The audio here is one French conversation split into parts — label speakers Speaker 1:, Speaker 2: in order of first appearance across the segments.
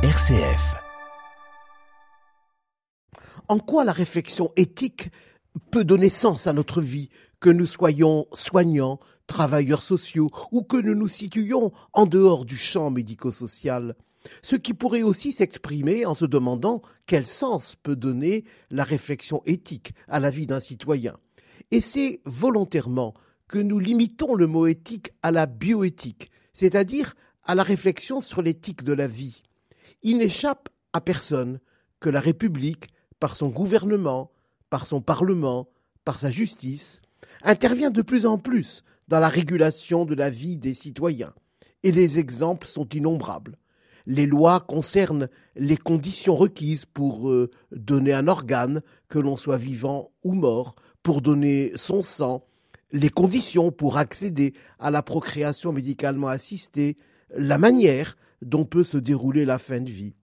Speaker 1: RCF.
Speaker 2: En quoi la réflexion éthique peut donner sens à notre vie, que nous soyons soignants, travailleurs sociaux ou que nous nous situions en dehors du champ médico-social? Ce qui pourrait aussi s'exprimer en se demandant quel sens peut donner la réflexion éthique à la vie d'un citoyen. Et c'est volontairement que nous limitons le mot éthique à la bioéthique, c'est-à-dire à la réflexion sur l'éthique de la vie. Il n'échappe à personne que la République, par son gouvernement, par son Parlement, par sa justice, intervient de plus en plus dans la régulation de la vie des citoyens. Et les exemples sont innombrables. Les lois concernent les conditions requises pour euh, donner un organe, que l'on soit vivant ou mort, pour donner son sang, les conditions pour accéder à la procréation médicalement assistée, la manière dont peut se dérouler la fin de vie.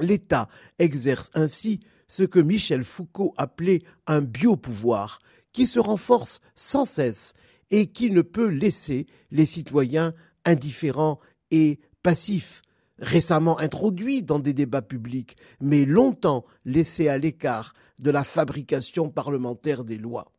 Speaker 2: L'État exerce ainsi ce que Michel Foucault appelait un biopouvoir, qui se renforce sans cesse et qui ne peut laisser les citoyens indifférents et passifs, récemment introduit dans des débats publics, mais longtemps laissé à l'écart de la fabrication parlementaire des lois.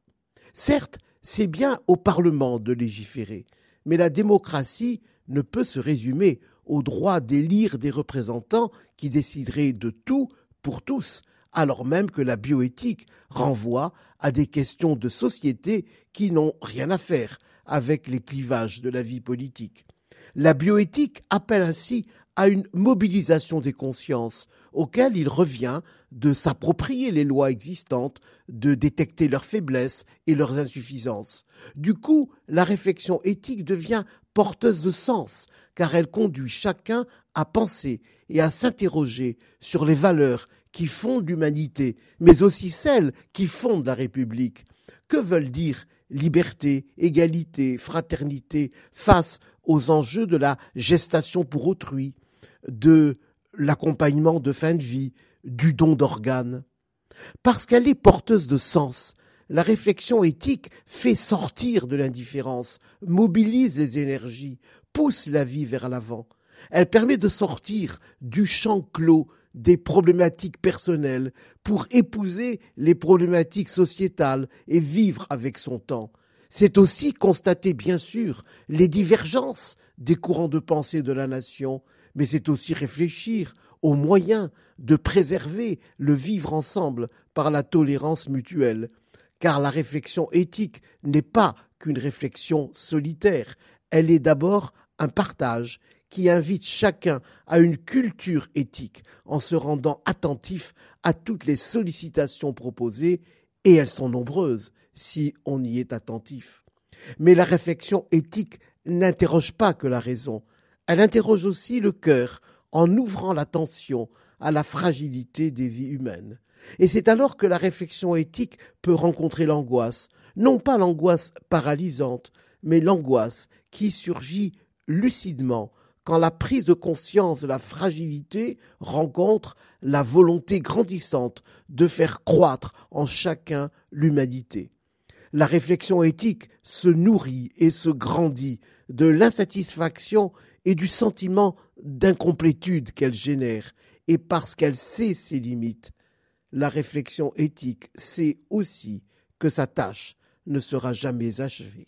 Speaker 2: Certes, c'est bien au Parlement de légiférer, mais la démocratie ne peut se résumer au droit d'élire des représentants qui décideraient de tout pour tous, alors même que la bioéthique renvoie à des questions de société qui n'ont rien à faire avec les clivages de la vie politique. La bioéthique appelle ainsi à une mobilisation des consciences, auquel il revient de s'approprier les lois existantes, de détecter leurs faiblesses et leurs insuffisances. Du coup, la réflexion éthique devient porteuse de sens, car elle conduit chacun à penser et à s'interroger sur les valeurs qui fondent l'humanité, mais aussi celles qui fondent la République. Que veulent dire liberté, égalité, fraternité face aux enjeux de la gestation pour autrui, de l'accompagnement de fin de vie, du don d'organes. Parce qu'elle est porteuse de sens, la réflexion éthique fait sortir de l'indifférence, mobilise les énergies, pousse la vie vers l'avant. Elle permet de sortir du champ clos des problématiques personnelles pour épouser les problématiques sociétales et vivre avec son temps. C'est aussi constater, bien sûr, les divergences des courants de pensée de la nation, mais c'est aussi réfléchir aux moyens de préserver le vivre ensemble par la tolérance mutuelle. Car la réflexion éthique n'est pas qu'une réflexion solitaire, elle est d'abord un partage qui invite chacun à une culture éthique en se rendant attentif à toutes les sollicitations proposées, et elles sont nombreuses si on y est attentif. Mais la réflexion éthique n'interroge pas que la raison, elle interroge aussi le cœur en ouvrant l'attention à la fragilité des vies humaines. Et c'est alors que la réflexion éthique peut rencontrer l'angoisse, non pas l'angoisse paralysante, mais l'angoisse qui surgit lucidement quand la prise de conscience de la fragilité rencontre la volonté grandissante de faire croître en chacun l'humanité. La réflexion éthique se nourrit et se grandit de l'insatisfaction et du sentiment d'incomplétude qu'elle génère, et parce qu'elle sait ses limites, la réflexion éthique sait aussi que sa tâche ne sera jamais achevée.